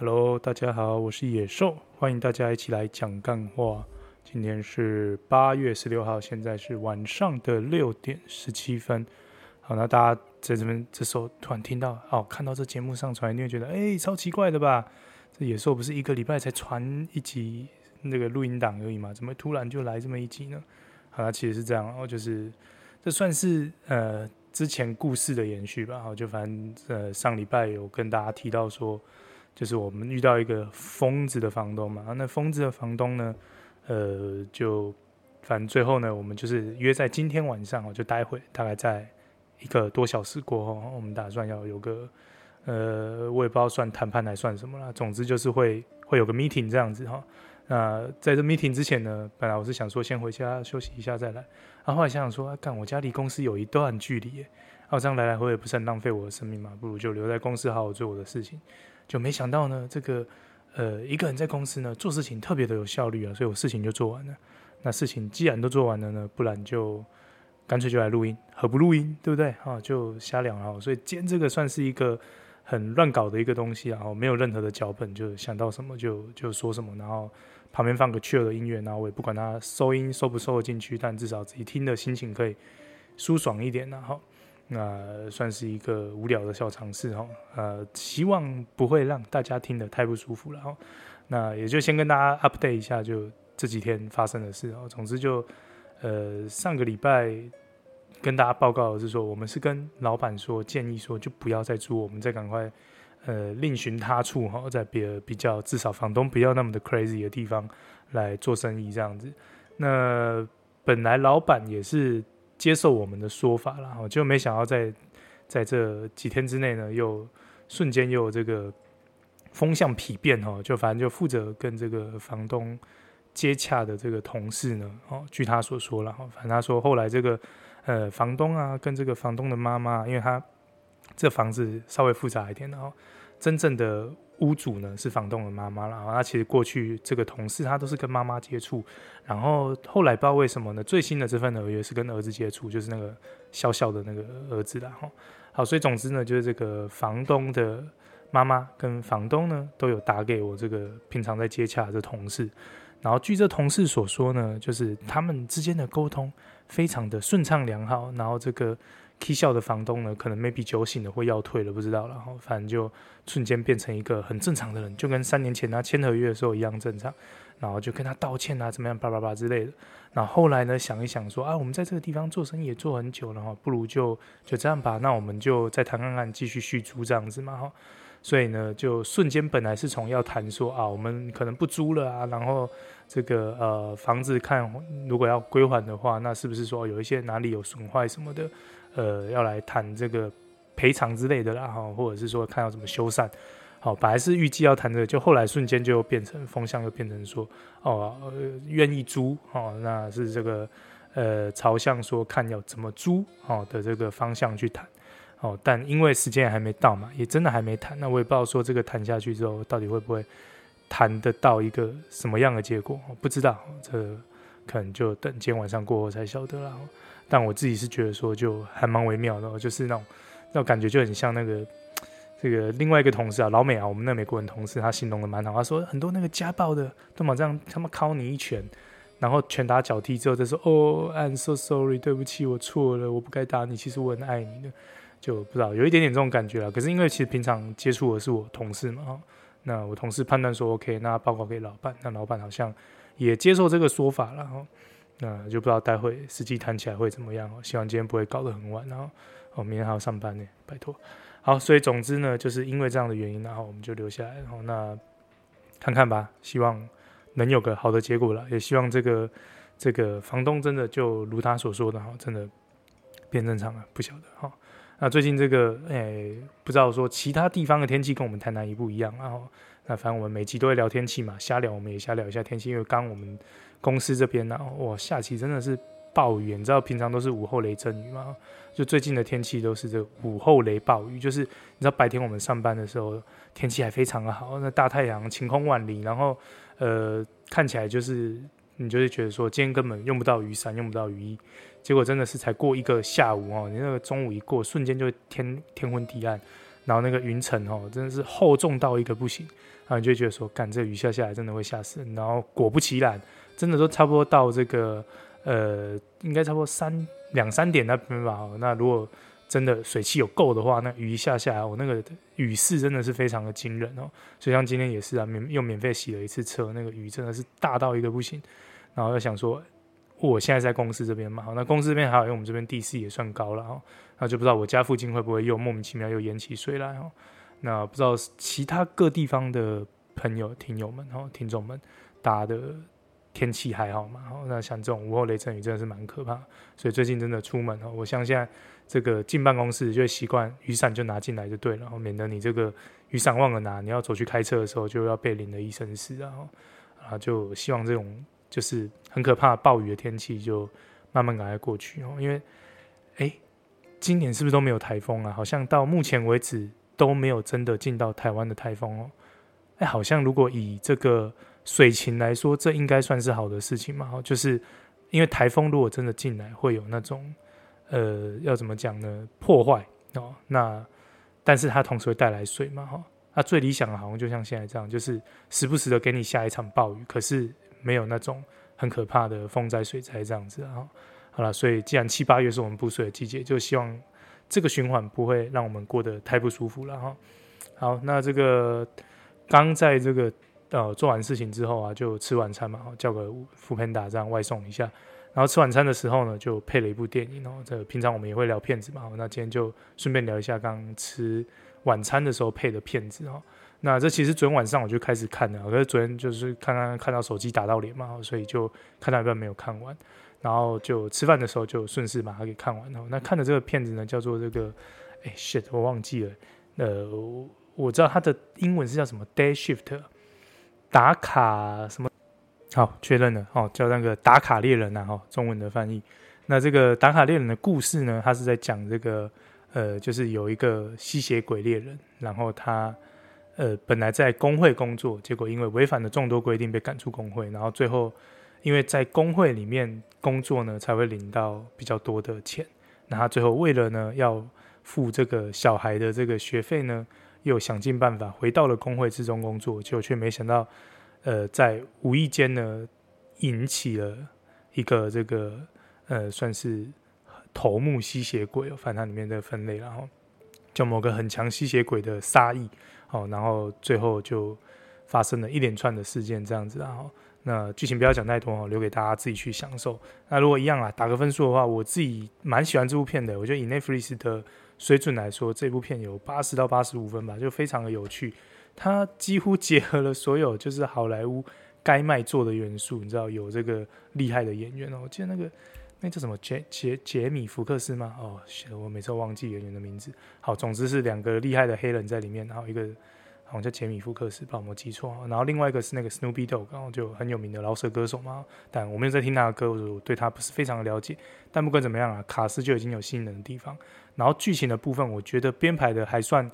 Hello，大家好，我是野兽，欢迎大家一起来讲干话。今天是八月十六号，现在是晚上的六点十七分。好，那大家在这边这时候突然听到哦，看到这节目上传，你会觉得哎，超奇怪的吧？这野兽不是一个礼拜才传一集那个录音档而已吗？怎么突然就来这么一集呢？好，那其实是这样哦，就是这算是呃之前故事的延续吧。好，就反正呃上礼拜有跟大家提到说。就是我们遇到一个疯子的房东嘛，那疯子的房东呢，呃，就反正最后呢，我们就是约在今天晚上哦，就待会大概在一个多小时过后，我们打算要有个，呃，我也不知道算谈判还算什么啦，总之就是会会有个 meeting 这样子哈。那在这 meeting 之前呢，本来我是想说先回家休息一下再来，然后后来想想说，啊，干我家离公司有一段距离耶，啊，这样来来回回不是很浪费我的生命嘛？不如就留在公司好好做我的事情。就没想到呢，这个呃一个人在公司呢做事情特别的有效率啊，所以我事情就做完了。那事情既然都做完了呢，不然就干脆就来录音，何不录音，对不对？啊，就瞎聊啊。所以今天这个算是一个很乱搞的一个东西啊，没有任何的脚本，就想到什么就就说什么，然后旁边放个 chill 的音乐，然后我也不管它收音收不收得进去，但至少自己听的心情可以舒爽一点，然后。那算是一个无聊的小尝试哈，呃，希望不会让大家听得太不舒服了哈。那也就先跟大家 update 一下，就这几天发生的事哦。总之就，呃，上个礼拜跟大家报告的是说，我们是跟老板说建议说，就不要再租，我们再赶快呃另寻他处哈，在别比较至少房东不要那么的 crazy 的地方来做生意这样子。那本来老板也是。接受我们的说法了，哈，就没想到在在这几天之内呢，又瞬间又有这个风向丕变，哈，就反正就负责跟这个房东接洽的这个同事呢，哦，据他所说了，哈，反正他说后来这个呃房东啊，跟这个房东的妈妈，因为他这房子稍微复杂一点，然后真正的。屋主呢是房东的妈妈了，他其实过去这个同事他都是跟妈妈接触，然后后来不知道为什么呢，最新的这份合约是跟儿子接触，就是那个小小的那个儿子啦。哈。好，所以总之呢，就是这个房东的妈妈跟房东呢都有打给我这个平常在接洽的同事，然后据这同事所说呢，就是他们之间的沟通非常的顺畅良好，然后这个。K 笑的房东呢，可能 maybe 酒醒了或要退了，不知道了。然后反正就瞬间变成一个很正常的人，就跟三年前他签合约的时候一样正常。然后就跟他道歉啊，怎么样，叭叭叭之类的。然后后来呢，想一想说啊，我们在这个地方做生意也做很久了哈，不如就就这样吧。那我们就再谈看看，继续续租这样子嘛哈。所以呢，就瞬间本来是从要谈说啊，我们可能不租了啊，然后这个呃房子看如果要归还的话，那是不是说有一些哪里有损坏什么的？呃，要来谈这个赔偿之类的啦，哈，或者是说看要怎么修缮，好，本来是预计要谈的，就后来瞬间就变成风向，又变成说，哦，愿意租，哦，那是这个呃朝向说看要怎么租，哦的这个方向去谈，哦，但因为时间还没到嘛，也真的还没谈，那我也不知道说这个谈下去之后到底会不会谈得到一个什么样的结果，不知道，这、可能就等今天晚上过后才晓得了。但我自己是觉得说，就还蛮微妙的，就是那种那种感觉就很像那个这个另外一个同事啊，老美啊，我们那美国人同事，他形容的蛮好。他说很多那个家暴的都嘛这样，他们敲你一拳，然后拳打脚踢之后再说哦，I'm so sorry，对不起，我错了，我不该打你，其实我很爱你的，就不知道有一点点这种感觉啊。可是因为其实平常接触的是我同事嘛，那我同事判断说 OK，那报告给老板，那老板好像也接受这个说法了哈。那就不知道待会实际谈起来会怎么样哦。希望今天不会搞得很晚，然后哦，明天还要上班呢，拜托。好，所以总之呢，就是因为这样的原因，然后我们就留下来，然后那看看吧，希望能有个好的结果了。也希望这个这个房东真的就如他所说的哈，真的变正常了，不晓得哈。那最近这个诶，不知道说其他地方的天气跟我们台南一不一样，然后那反正我们每集都会聊天气嘛，瞎聊我们也瞎聊一下天气，因为刚我们。公司这边呢，哇，下起真的是暴雨，你知道平常都是午后雷阵雨吗？就最近的天气都是这午后雷暴雨，就是你知道白天我们上班的时候天气还非常的好，那大太阳晴空万里，然后呃看起来就是你就会觉得说今天根本用不到雨伞，用不到雨衣，结果真的是才过一个下午哦，你那个中午一过，瞬间就天天昏地暗。然后那个云层哦，真的是厚重到一个不行，然后你就觉得说，干这雨下下来真的会吓死。然后果不其然，真的都差不多到这个呃，应该差不多三两三点那边吧。那如果真的水汽有够的话，那雨一下下来，我那个雨势真的是非常的惊人哦。所以像今天也是啊，免又免费洗了一次车，那个雨真的是大到一个不行。然后又想说，我现在在公司这边嘛，那公司这边还好，因为我们这边地势也算高了哈，那就不知道我家附近会不会又莫名其妙又淹起水来哦。那不知道其他各地方的朋友、听友们哈、听众们，大家的天气还好嘛？那像这种午后雷阵雨真的是蛮可怕，所以最近真的出门哦，我像现在。这个进办公室就会习惯雨伞就拿进来就对了，然后免得你这个雨伞忘了拿，你要走去开车的时候就要被淋得一身湿，啊啊，就希望这种就是很可怕暴雨的天气就慢慢赶快过去哦。因为哎，今年是不是都没有台风啊？好像到目前为止都没有真的进到台湾的台风哦。哎，好像如果以这个水情来说，这应该算是好的事情嘛。哈就是因为台风如果真的进来，会有那种。呃，要怎么讲呢？破坏哦，那但是它同时会带来水嘛，哈、那最理想的好像就像现在这样，就是时不时的给你下一场暴雨，可是没有那种很可怕的风灾水灾这样子啊、好了，所以既然七八月是我们补水的季节，就希望这个循环不会让我们过得太不舒服了哈、好，那这个刚在这个呃做完事情之后啊，就吃晚餐嘛，叫个 foodpanda 这样外送一下。然后吃晚餐的时候呢，就配了一部电影哦。这平常我们也会聊片子嘛，那今天就顺便聊一下刚吃晚餐的时候配的片子哦。那这其实昨天晚上我就开始看了，可是昨天就是看看看到手机打到脸嘛，所以就看到一半没有看完。然后就吃饭的时候就顺势把它给看完了。那看的这个片子呢，叫做这个，哎，shit，我忘记了。呃，我知道它的英文是叫什么，Day Shift，打卡什么。好，确认了哦，叫那个打卡猎人呐，哈，中文的翻译。那这个打卡猎人的故事呢，他是在讲这个，呃，就是有一个吸血鬼猎人，然后他，呃，本来在工会工作，结果因为违反了众多规定被赶出工会，然后最后因为在工会里面工作呢，才会领到比较多的钱。那他最后为了呢要付这个小孩的这个学费呢，又想尽办法回到了工会之中工作，结果却没想到。呃，在无意间呢，引起了一个这个呃，算是头目吸血鬼哦，反正它里面的分类，然后就某个很强吸血鬼的杀意哦，然后最后就发生了一连串的事件这样子，然后那剧情不要讲太多哦，留给大家自己去享受。那如果一样啊，打个分数的话，我自己蛮喜欢这部片的，我觉得以 Netflix 的水准来说，这部片有八十到八十五分吧，就非常的有趣。它几乎结合了所有就是好莱坞该卖座的元素，你知道有这个厉害的演员哦，我记得那个那叫什么杰杰杰米福克斯吗？哦，我每次忘记演员的名字。好，总之是两个厉害的黑人在里面，然后一个好像叫杰米福克斯，怕我没记错。然后另外一个是那个 Snoopy Dog，然后就很有名的饶舌歌手嘛。但我没有在听他的歌，我对他不是非常的了解。但不管怎么样啊，卡斯就已经有吸引人的地方。然后剧情的部分，我觉得编排的还算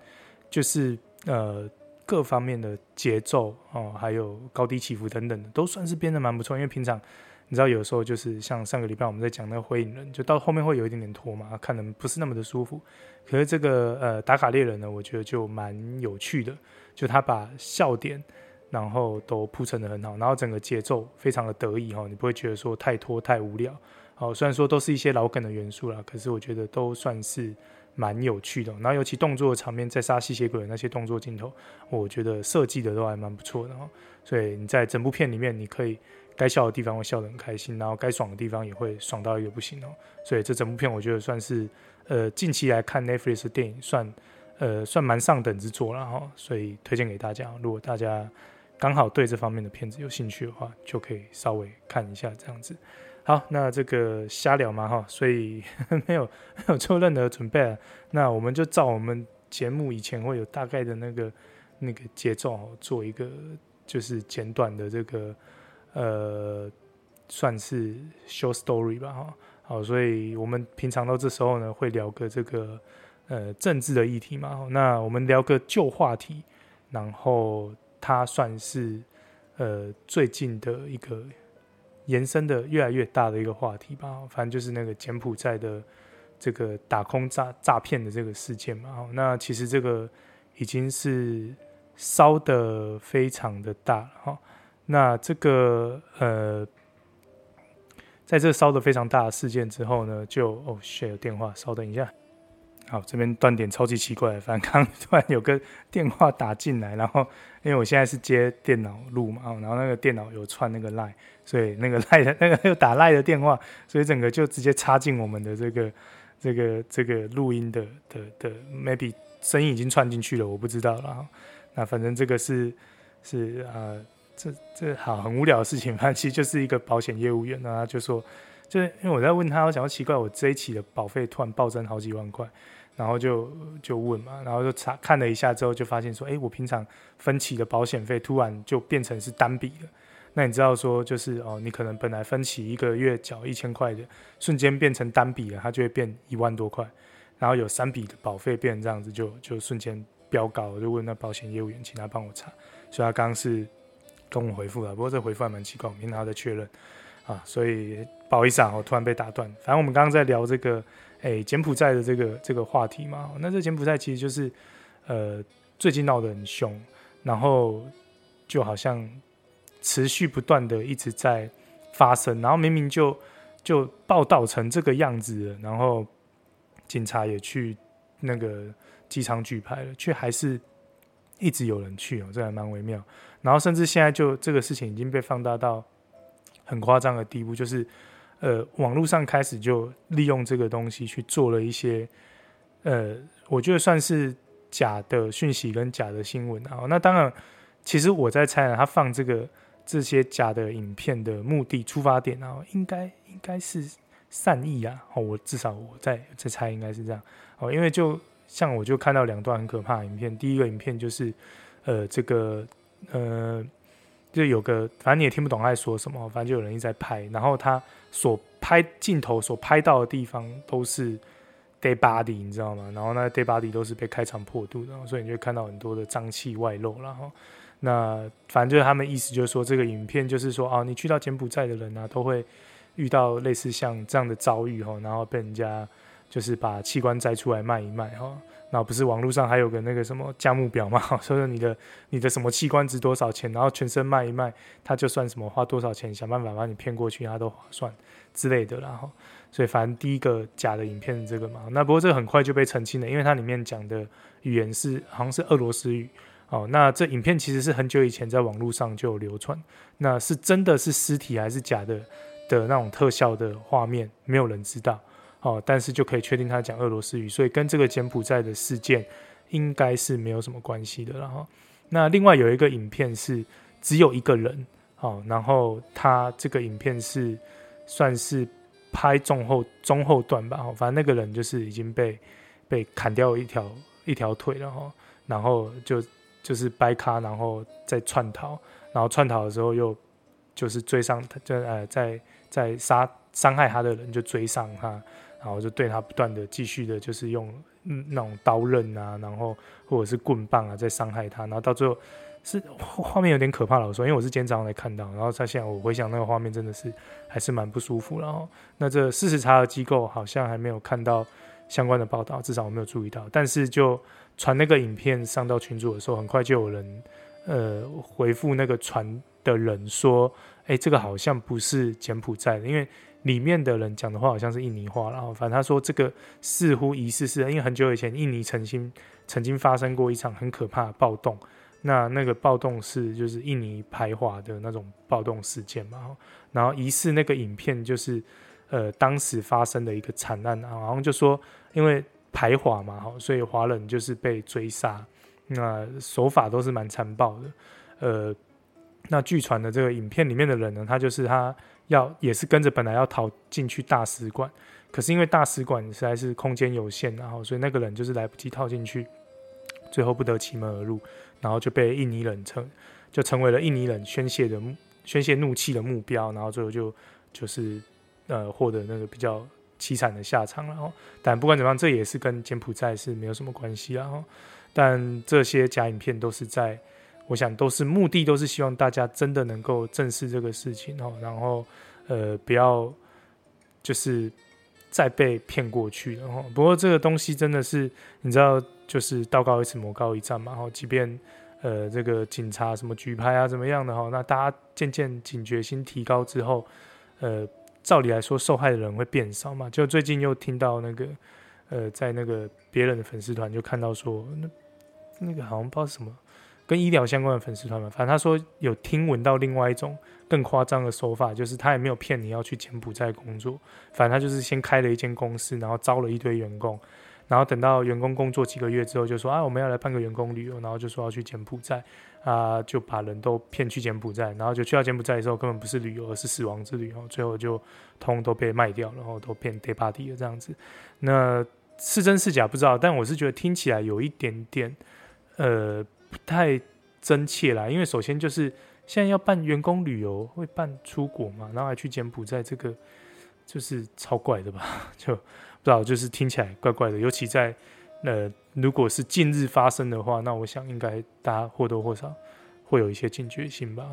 就是呃。各方面的节奏哦，还有高低起伏等等的，都算是编得蛮不错。因为平常你知道，有时候就是像上个礼拜我们在讲那个火影忍，就到后面会有一点点拖嘛，看的不是那么的舒服。可是这个呃打卡猎人呢，我觉得就蛮有趣的，就他把笑点然后都铺陈得很好，然后整个节奏非常的得意哈，你不会觉得说太拖太无聊。好，虽然说都是一些老梗的元素啦，可是我觉得都算是。蛮有趣的，然后尤其动作场面，在杀吸血鬼的那些动作镜头，我觉得设计的都还蛮不错的哈。所以你在整部片里面，你可以该笑的地方会笑得很开心，然后该爽的地方也会爽到一个不行哦。所以这整部片我觉得算是呃近期来看 Netflix 电影算呃算蛮上等之作了哈。所以推荐给大家，如果大家刚好对这方面的片子有兴趣的话，就可以稍微看一下这样子。好，那这个瞎聊嘛哈，所以 没有 没有做任何准备啊。那我们就照我们节目以前会有大概的那个那个节奏，做一个就是简短的这个呃，算是 short story 吧哈。好，所以我们平常到这时候呢，会聊个这个呃政治的议题嘛。那我们聊个旧话题，然后它算是呃最近的一个。延伸的越来越大的一个话题吧，反正就是那个柬埔寨的这个打空诈诈骗的这个事件嘛。那其实这个已经是烧的非常的大了哈。那这个呃，在这烧的非常大的事件之后呢，就哦，shit，有电话，稍等一下。好，这边断点超级奇怪，反正刚突然有个电话打进来，然后 因为我现在是接电脑录嘛，然后那个电脑有串那个 line，所以那个 line 的那个又打 line 的电话，所以整个就直接插进我们的这个这个这个录音的的的 maybe 声音已经串进去了，我不知道了。那反正这个是是呃，这这好很无聊的事情，反正其实就是一个保险业务员，然后他就说，就是因为我在问他，我想要奇怪，我这一期的保费突然暴增好几万块。然后就就问嘛，然后就查看了一下之后，就发现说，哎，我平常分期的保险费突然就变成是单笔了。那你知道说，就是哦，你可能本来分期一个月缴一千块的，瞬间变成单笔了，它就会变一万多块。然后有三笔的保费变成这样子就，就瞬间飙高。我就问那保险业务员，请他帮我查。所以他刚刚是跟我回复了，不过这回复还蛮奇怪，我明天还在确认啊。所以不好意思啊，我突然被打断。反正我们刚刚在聊这个。哎，柬埔寨的这个这个话题嘛，那这柬埔寨其实就是，呃，最近闹得很凶，然后就好像持续不断的一直在发生，然后明明就就报道成这个样子了，然后警察也去那个机场举牌了，却还是一直有人去哦，这还蛮微妙。然后甚至现在就这个事情已经被放大到很夸张的地步，就是。呃，网络上开始就利用这个东西去做了一些，呃，我觉得算是假的讯息跟假的新闻啊。那当然，其实我在猜啊，他放这个这些假的影片的目的、出发点啊，应该应该是善意啊。哦，我至少我在在猜应该是这样。哦，因为就像我就看到两段很可怕的影片，第一个影片就是呃这个呃。就有个，反正你也听不懂他在说什么，反正就有人一直在拍，然后他所拍镜头所拍到的地方都是 dead body，你知道吗？然后那 dead body 都是被开肠破肚的，所以你就会看到很多的脏器外露。然后那反正就是他们意思就是说，这个影片就是说，哦，你去到柬埔寨的人啊，都会遇到类似像这样的遭遇哈，然后被人家就是把器官摘出来卖一卖哈。然后不是网络上还有个那个什么价目表嘛，说说你的你的什么器官值多少钱，然后全身卖一卖，他就算什么花多少钱，想办法把你骗过去，他都划算之类的。然后，所以反正第一个假的影片这个嘛，那不过这个很快就被澄清了，因为它里面讲的语言是好像是俄罗斯语哦。那这影片其实是很久以前在网络上就有流传，那是真的是尸体还是假的的那种特效的画面，没有人知道。哦，但是就可以确定他讲俄罗斯语，所以跟这个柬埔寨的事件应该是没有什么关系的。然后，那另外有一个影片是只有一个人，哦，然后他这个影片是算是拍中后中后段吧，哦反正那个人就是已经被被砍掉一条一条腿了，哈，然后就就是掰咖，然后再窜逃，然后窜逃的时候又就是追上他，就呃在在杀伤害他的人就追上他。然后就对他不断的继续的，就是用那种刀刃啊，然后或者是棍棒啊，在伤害他。然后到最后是画面有点可怕了，我说，因为我是今天早上才看到。然后他现在我回想那个画面，真的是还是蛮不舒服。然后那这事实查核机构好像还没有看到相关的报道，至少我没有注意到。但是就传那个影片上到群组的时候，很快就有人呃回复那个传的人说，哎，这个好像不是柬埔寨的，因为。里面的人讲的话好像是印尼话，然后反正他说这个似乎疑似是，因为很久以前印尼曾经曾经发生过一场很可怕的暴动，那那个暴动是就是印尼排华的那种暴动事件嘛，然后疑似那个影片就是呃当时发生的一个惨案啊，好像就说因为排华嘛，所以华人就是被追杀，那手法都是蛮残暴的，呃，那据传的这个影片里面的人呢，他就是他。要也是跟着本来要逃进去大使馆，可是因为大使馆实在是空间有限，然后所以那个人就是来不及套进去，最后不得其门而入，然后就被印尼人成就成为了印尼人宣泄的宣泄怒气的目标，然后最后就就是呃获得那个比较凄惨的下场，然后但不管怎么样，这也是跟柬埔寨是没有什么关系，然后但这些假影片都是在。我想都是目的，都是希望大家真的能够正视这个事情哦，然后呃不要就是再被骗过去了哈。不过这个东西真的是你知道，就是道高一尺，魔高一丈嘛然后。即便呃这个警察什么举牌啊怎么样的哈，那大家渐渐警觉心提高之后，呃，照理来说受害的人会变少嘛。就最近又听到那个呃在那个别人的粉丝团就看到说那那个好像不知道什么。跟医疗相关的粉丝团嘛，反正他说有听闻到另外一种更夸张的手法，就是他也没有骗你要去柬埔寨工作，反正他就是先开了一间公司，然后招了一堆员工，然后等到员工工作几个月之后，就说啊我们要来办个员工旅游，然后就说要去柬埔寨，啊就把人都骗去柬埔寨，然后就去到柬埔寨的时候根本不是旅游，而是死亡之旅，然后最后就通都被卖掉，然后都变 dead body 了这样子，那是真是假不知道，但我是觉得听起来有一点点呃。不太真切啦，因为首先就是现在要办员工旅游，会办出国嘛，然后还去柬埔寨，这个就是超怪的吧？就不知道，就是听起来怪怪的。尤其在呃，如果是近日发生的话，那我想应该大家或多或少会有一些警觉性吧。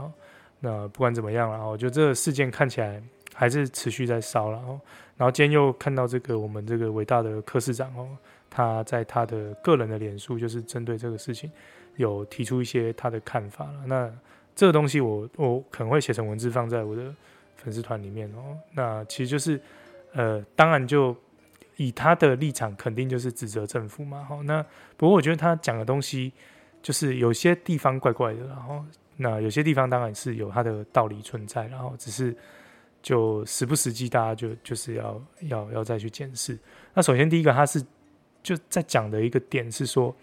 那不管怎么样啦，我觉得这个事件看起来还是持续在烧了。然后今天又看到这个我们这个伟大的柯市长哦，他在他的个人的脸书，就是针对这个事情。有提出一些他的看法了，那这个东西我我可能会写成文字放在我的粉丝团里面哦。那其实就是，呃，当然就以他的立场，肯定就是指责政府嘛。好，那不过我觉得他讲的东西，就是有些地方怪怪的，然后那有些地方当然是有他的道理存在，然后只是就实不实际，大家就就是要要要再去检视。那首先第一个，他是就在讲的一个点是说。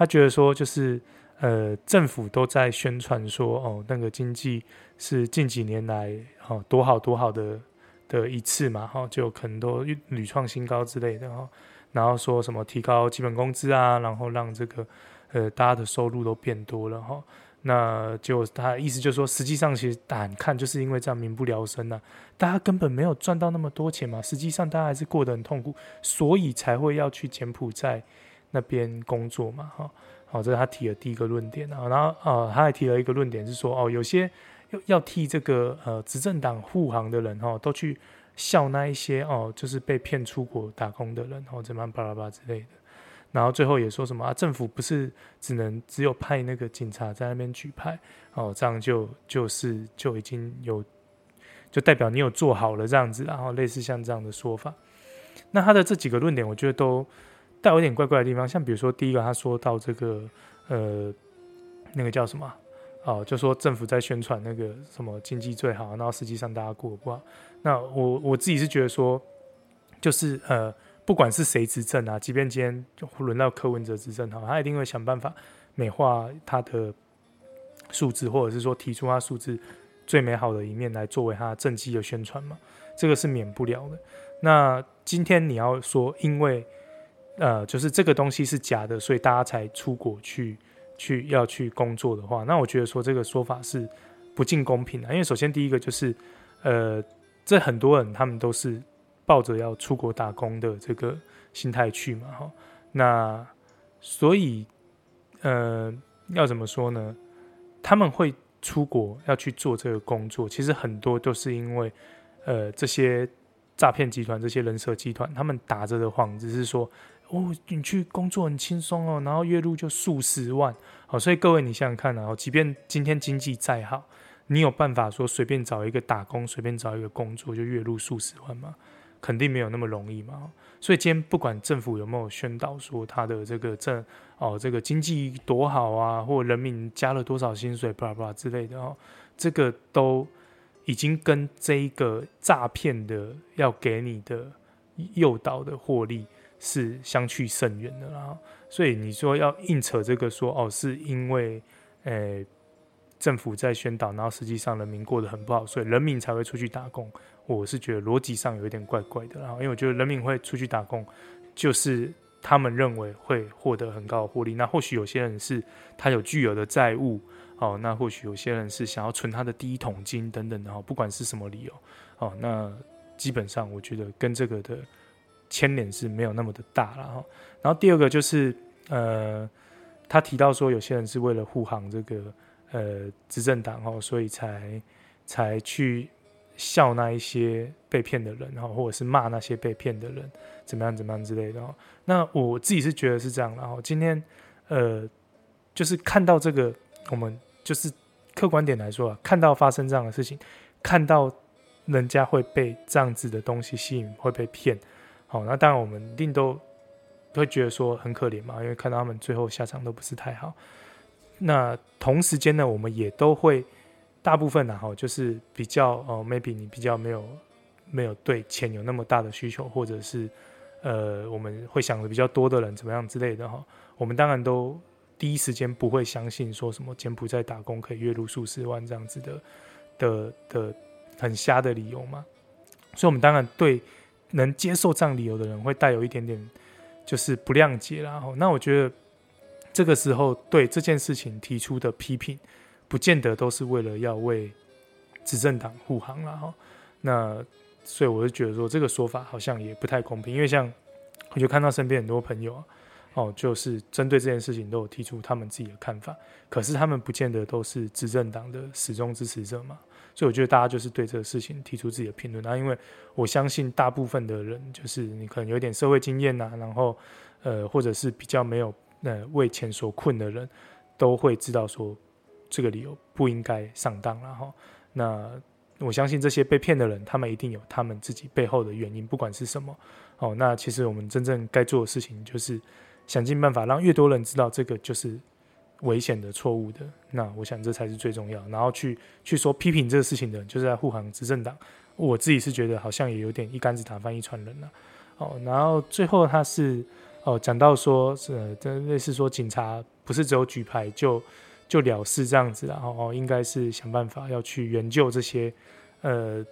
他觉得说，就是呃，政府都在宣传说，哦，那个经济是近几年来哦多好多好的的一次嘛，哈，就可能都屡创新高之类的哈。然后说什么提高基本工资啊，然后让这个呃大家的收入都变多了哈。那就他意思就是说，实际上其实大家看就是因为这样民不聊生呐，大家根本没有赚到那么多钱嘛，实际上大家还是过得很痛苦，所以才会要去柬埔寨。那边工作嘛，哈，好，这是他提的第一个论点啊，然后呃，他还提了一个论点是说，哦，有些要要替这个呃执政党护航的人哈，都去笑那一些哦，就是被骗出国打工的人，然哦，怎么巴拉巴之类的，然后最后也说什么啊，政府不是只能只有派那个警察在那边举牌，哦，这样就就是就已经有就代表你有做好了这样子，然后类似像这样的说法，那他的这几个论点，我觉得都。带有点怪怪的地方，像比如说第一个，他说到这个，呃，那个叫什么？哦，就说政府在宣传那个什么经济最好，然后实际上大家过不好。那我我自己是觉得说，就是呃，不管是谁执政啊，即便今天就轮到柯文哲执政哈，他一定会想办法美化他的数字，或者是说提出他数字最美好的一面来作为他政绩的宣传嘛，这个是免不了的。那今天你要说，因为呃，就是这个东西是假的，所以大家才出国去去要去工作的话，那我觉得说这个说法是不尽公平的。因为首先第一个就是，呃，这很多人他们都是抱着要出国打工的这个心态去嘛，哈。那所以，呃，要怎么说呢？他们会出国要去做这个工作，其实很多都是因为，呃，这些诈骗集团、这些人蛇集团，他们打着的幌子是说。哦，你去工作很轻松哦，然后月入就数十万，好，所以各位你想想看啊，即便今天经济再好，你有办法说随便找一个打工，随便找一个工作就月入数十万吗？肯定没有那么容易嘛。所以今天不管政府有没有宣导说他的这个政哦，这个经济多好啊，或人民加了多少薪水，巴拉巴拉之类的哦，这个都已经跟这一个诈骗的要给你的诱导的获利。是相去甚远的啦，所以你说要硬扯这个说哦，是因为诶、政府在宣导，然后实际上人民过得很不好，所以人民才会出去打工。我是觉得逻辑上有一点怪怪的啦，因为我觉得人民会出去打工，就是他们认为会获得很高的获利。那或许有些人是他有巨额的债务哦，那或许有些人是想要存他的第一桶金等等的哦，不管是什么理由哦，那基本上我觉得跟这个的。牵连是没有那么的大了哈，然后第二个就是呃，他提到说有些人是为了护航这个呃执政党哦，所以才才去笑那一些被骗的人，然后或者是骂那些被骗的人，怎么样怎么样之类的。那我自己是觉得是这样。然后今天，呃，就是看到这个，我们就是客观点来说啊，看到发生这样的事情，看到人家会被这样子的东西吸引，会被骗。好，那当然我们一定都会觉得说很可怜嘛，因为看到他们最后下场都不是太好。那同时间呢，我们也都会。大部分呢，哈，就是比较哦，maybe 你比较没有没有对钱有那么大的需求，或者是呃，我们会想的比较多的人怎么样之类的哈，我们当然都第一时间不会相信说什么柬埔寨打工可以月入数十万这样子的的的很瞎的理由嘛，所以我们当然对能接受这样理由的人会带有一点点就是不谅解啦。那我觉得这个时候对这件事情提出的批评。不见得都是为了要为执政党护航了哈，那所以我就觉得说这个说法好像也不太公平，因为像我就看到身边很多朋友啊，哦，就是针对这件事情都有提出他们自己的看法，可是他们不见得都是执政党的始终支持者嘛，所以我觉得大家就是对这个事情提出自己的评论啊，因为我相信大部分的人就是你可能有点社会经验呐，然后呃或者是比较没有呃为钱所困的人都会知道说。这个理由不应该上当了哈。那我相信这些被骗的人，他们一定有他们自己背后的原因，不管是什么。哦，那其实我们真正该做的事情，就是想尽办法让越多人知道这个就是危险的、错误的。那我想这才是最重要。然后去去说批评这个事情的人，就是在护航执政党。我自己是觉得好像也有点一竿子打翻一船人了。哦，然后最后他是哦讲到说，呃，类似说警察不是只有举牌就。就了事这样子，然后哦，应该是想办法要去援救这些，呃，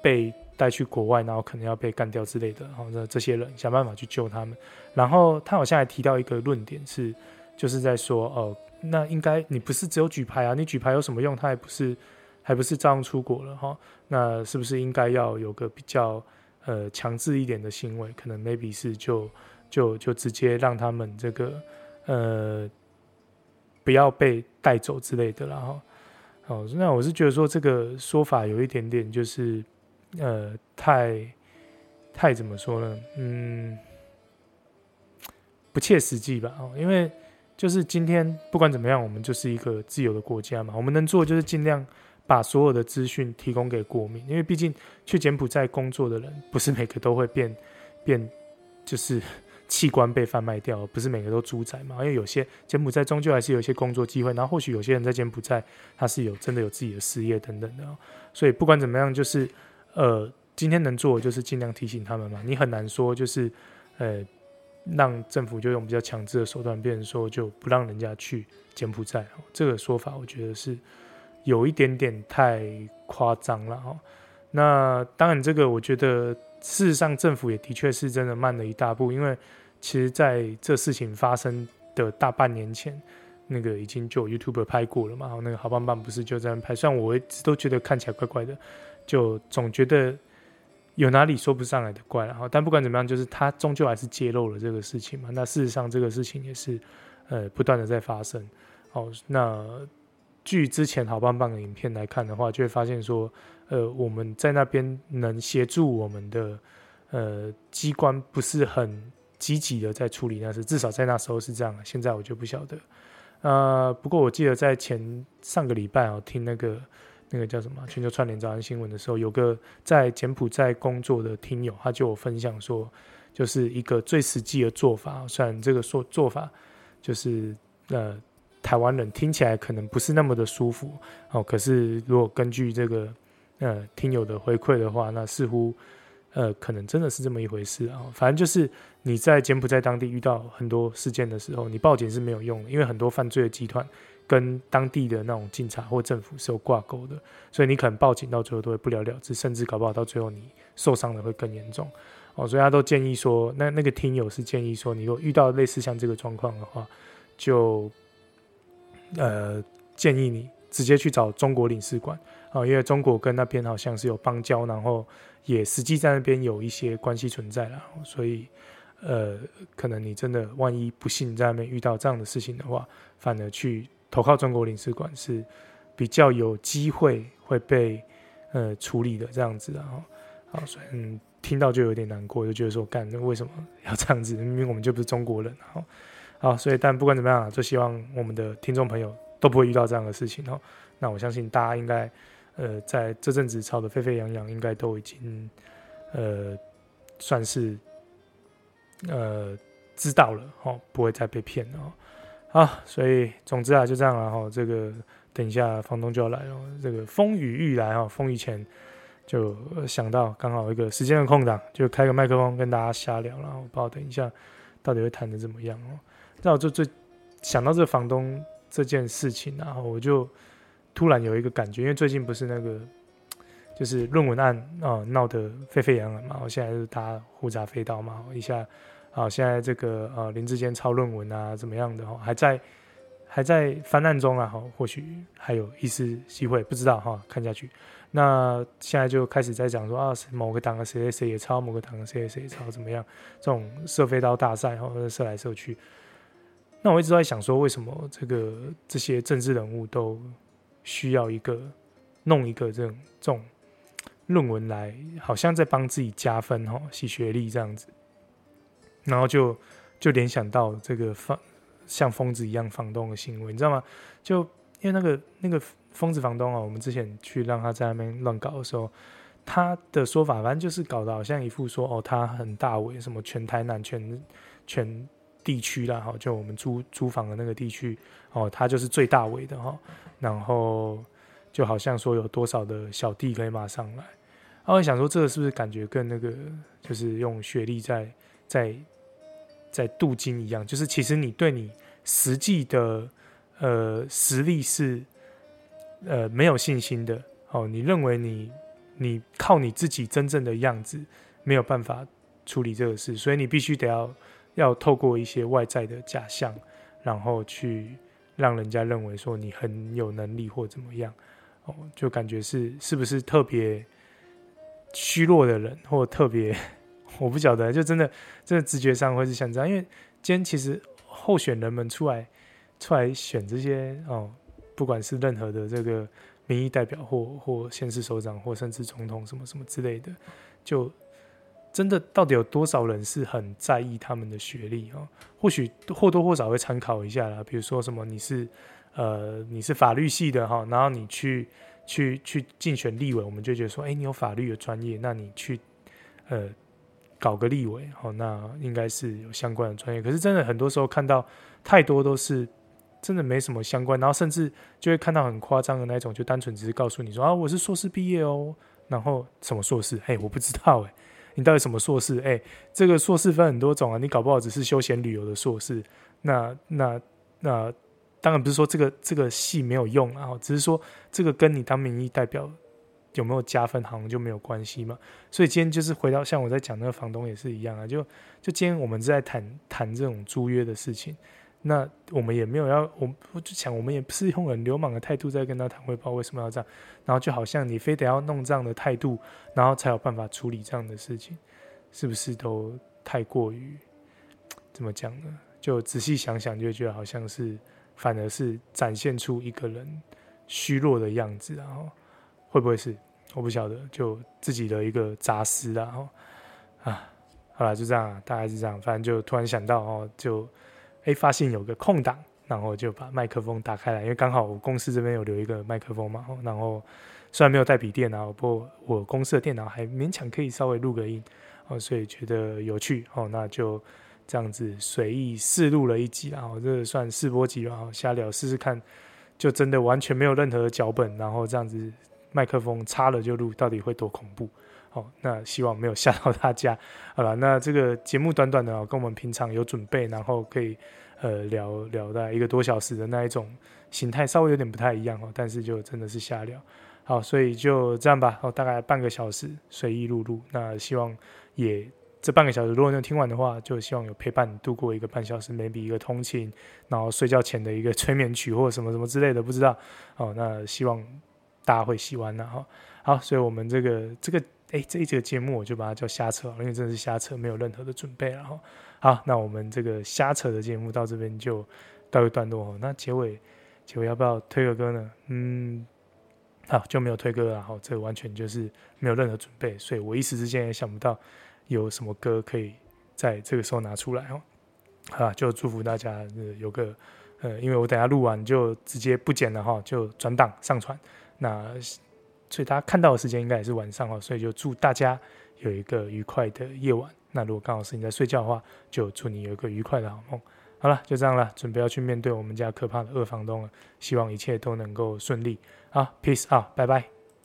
被带去国外，然后可能要被干掉之类的，然后这些人想办法去救他们。然后他好像还提到一个论点是，就是在说哦，那应该你不是只有举牌啊，你举牌有什么用？他还不是还不是照样出国了哈？那是不是应该要有个比较呃强制一点的行为？可能 maybe 是就就就直接让他们这个呃。不要被带走之类的啦，哈，哦，那我是觉得说这个说法有一点点就是，呃，太太怎么说呢？嗯，不切实际吧，哦，因为就是今天不管怎么样，我们就是一个自由的国家嘛，我们能做就是尽量把所有的资讯提供给国民，因为毕竟去柬埔寨工作的人不是每个都会变变，就是。器官被贩卖掉，不是每个都猪仔嘛？因为有些柬埔寨终究还是有一些工作机会，然后或许有些人在柬埔寨他是有真的有自己的事业等等的。所以不管怎么样，就是呃，今天能做的就是尽量提醒他们嘛。你很难说就是呃，让政府就用比较强制的手段，变成说就不让人家去柬埔寨。这个说法我觉得是有一点点太夸张了哈。那当然，这个我觉得事实上政府也的确是真的慢了一大步，因为。其实，在这事情发生的大半年前，那个已经就 YouTube 拍过了嘛。然后那个好棒棒不是就这样拍？虽然我一直都觉得看起来怪怪的，就总觉得有哪里说不上来的怪。然后，但不管怎么样，就是他终究还是揭露了这个事情嘛。那事实上，这个事情也是呃不断的在发生。哦，那据之前好棒棒的影片来看的话，就会发现说，呃，我们在那边能协助我们的呃机关不是很。积极的在处理那事，至少在那时候是这样。现在我就不晓得。呃，不过我记得在前上个礼拜啊，听那个那个叫什么全球串联早安新闻的时候，有个在柬埔寨工作的听友，他就有分享说，就是一个最实际的做法。虽然这个说做法就是呃台湾人听起来可能不是那么的舒服哦，可是如果根据这个呃听友的回馈的话，那似乎。呃，可能真的是这么一回事啊。反正就是你在柬埔寨当地遇到很多事件的时候，你报警是没有用的，因为很多犯罪的集团跟当地的那种警察或政府是有挂钩的，所以你可能报警到最后都会不了了之，甚至搞不好到最后你受伤的会更严重。哦，所以他都建议说，那那个听友是建议说，你如果遇到类似像这个状况的话，就呃建议你直接去找中国领事馆啊，因为中国跟那边好像是有邦交，然后。也实际在那边有一些关系存在了，所以，呃，可能你真的万一不幸在那边遇到这样的事情的话，反而去投靠中国领事馆是比较有机会会被呃处理的这样子啊，好，所以嗯听到就有点难过，就觉得说干，那为什么要这样子？明明我们就不是中国人，好，好，所以但不管怎么样，就希望我们的听众朋友都不会遇到这样的事情哦。那我相信大家应该呃在这阵子吵得沸沸扬扬，应该都已经呃算是呃知道了哦，不会再被骗了哦。好，所以总之啊，就这样了哈。这个等一下房东就要来了，这个风雨欲来哈，风雨前就想到刚好一个时间的空档，就开个麦克风跟大家瞎聊，然后不知道等一下到底会谈得怎么样哦。那我就最想到这房东这件事情，然后我就突然有一个感觉，因为最近不是那个就是论文案啊闹得沸沸扬扬嘛，我现在就是大家呼杂飞刀嘛，一下。好，现在这个呃林志坚抄论文啊，怎么样的哈，还在还在翻案中啊，哈，或许还有一丝机会，不知道哈，看下去。那现在就开始在讲说啊，某个党的谁谁谁也抄，某个党的谁谁谁也抄，怎么样？这种射飞刀大赛，或者射来射去。那我一直都在想说，为什么这个这些政治人物都需要一个弄一个这种这种论文来，好像在帮自己加分哈，洗学历这样子。然后就就联想到这个放像疯子一样房东的行为，你知道吗？就因为那个那个疯子房东啊，我们之前去让他在那边乱搞的时候，他的说法反正就是搞得好像一副说哦，他很大尾，什么全台南全全地区啦，哈，就我们租租房的那个地区哦，他就是最大尾的哈，然后就好像说有多少的小弟可以马上来，然后我想说这个是不是感觉跟那个就是用学历在在在镀金一样，就是其实你对你实际的呃实力是呃没有信心的哦，你认为你你靠你自己真正的样子没有办法处理这个事，所以你必须得要要透过一些外在的假象，然后去让人家认为说你很有能力或怎么样哦，就感觉是是不是特别虚弱的人或特别。我不晓得，就真的，真的直觉上会是像这样，因为今天其实候选人们出来出来选这些哦，不管是任何的这个民意代表或或县市首长或甚至总统什么什么之类的，就真的到底有多少人是很在意他们的学历啊？或许或多或少会参考一下啦，比如说什么你是呃你是法律系的哈，然后你去去去竞选立委，我们就觉得说，哎，你有法律的专业，那你去呃。搞个立委，哦，那应该是有相关的专业。可是真的很多时候看到太多都是真的没什么相关，然后甚至就会看到很夸张的那种，就单纯只是告诉你说啊，我是硕士毕业哦，然后什么硕士？嘿，我不知道哎，你到底什么硕士？哎，这个硕士分很多种啊，你搞不好只是休闲旅游的硕士。那那那当然不是说这个这个系没有用啊，只是说这个跟你当民意代表。有没有加分，好像就没有关系嘛。所以今天就是回到像我在讲那个房东也是一样啊，就就今天我们在谈谈这种租约的事情，那我们也没有要，我我就想我们也不是用很流氓的态度在跟他谈汇报，为什么要这样？然后就好像你非得要弄这样的态度，然后才有办法处理这样的事情，是不是都太过于怎么讲呢？就仔细想想，就觉得好像是反而是展现出一个人虚弱的样子，然后。会不会是？我不晓得，就自己的一个杂思啦。哦，啊，好了，就这样，大概是这样。反正就突然想到哦，就哎发现有个空档，然后就把麦克风打开来，因为刚好我公司这边有留一个麦克风嘛。然后虽然没有带笔电啊，不过我公司的电脑还勉强可以稍微录个音哦，所以觉得有趣哦，那就这样子随意试录了一集，然后这算试播集，然后瞎聊试试看，就真的完全没有任何脚本，然后这样子。麦克风插了就录，到底会多恐怖？好、哦，那希望没有吓到大家。好了，那这个节目短短的，跟我们平常有准备，然后可以呃聊聊到一个多小时的那一种形态，稍微有点不太一样哦。但是就真的是瞎聊。好，所以就这样吧。哦，大概半个小时随意录录。那希望也这半个小时，如果能听完的话，就希望有陪伴度过一个半小时，maybe 一个通勤，然后睡觉前的一个催眠曲或什么什么之类的，不知道。哦，那希望。大家会喜欢的哈，好，所以我们这个这个哎这一节节目我就把它叫瞎扯，因为真的是瞎扯，没有任何的准备了哈。好，那我们这个瞎扯的节目到这边就告一段落哈。那结尾结尾要不要推个歌呢？嗯，好，就没有推歌了，然后这个完全就是没有任何准备，所以我一时之间也想不到有什么歌可以在这个时候拿出来哦。好啦，就祝福大家有个呃，因为我等下录完就直接不剪了哈，就转档上传。那所以大家看到的时间应该也是晚上哦，所以就祝大家有一个愉快的夜晚。那如果刚好是你在睡觉的话，就祝你有一个愉快的好梦。好了，就这样了，准备要去面对我们家可怕的二房东了。希望一切都能够顺利。啊，peace 啊，拜拜。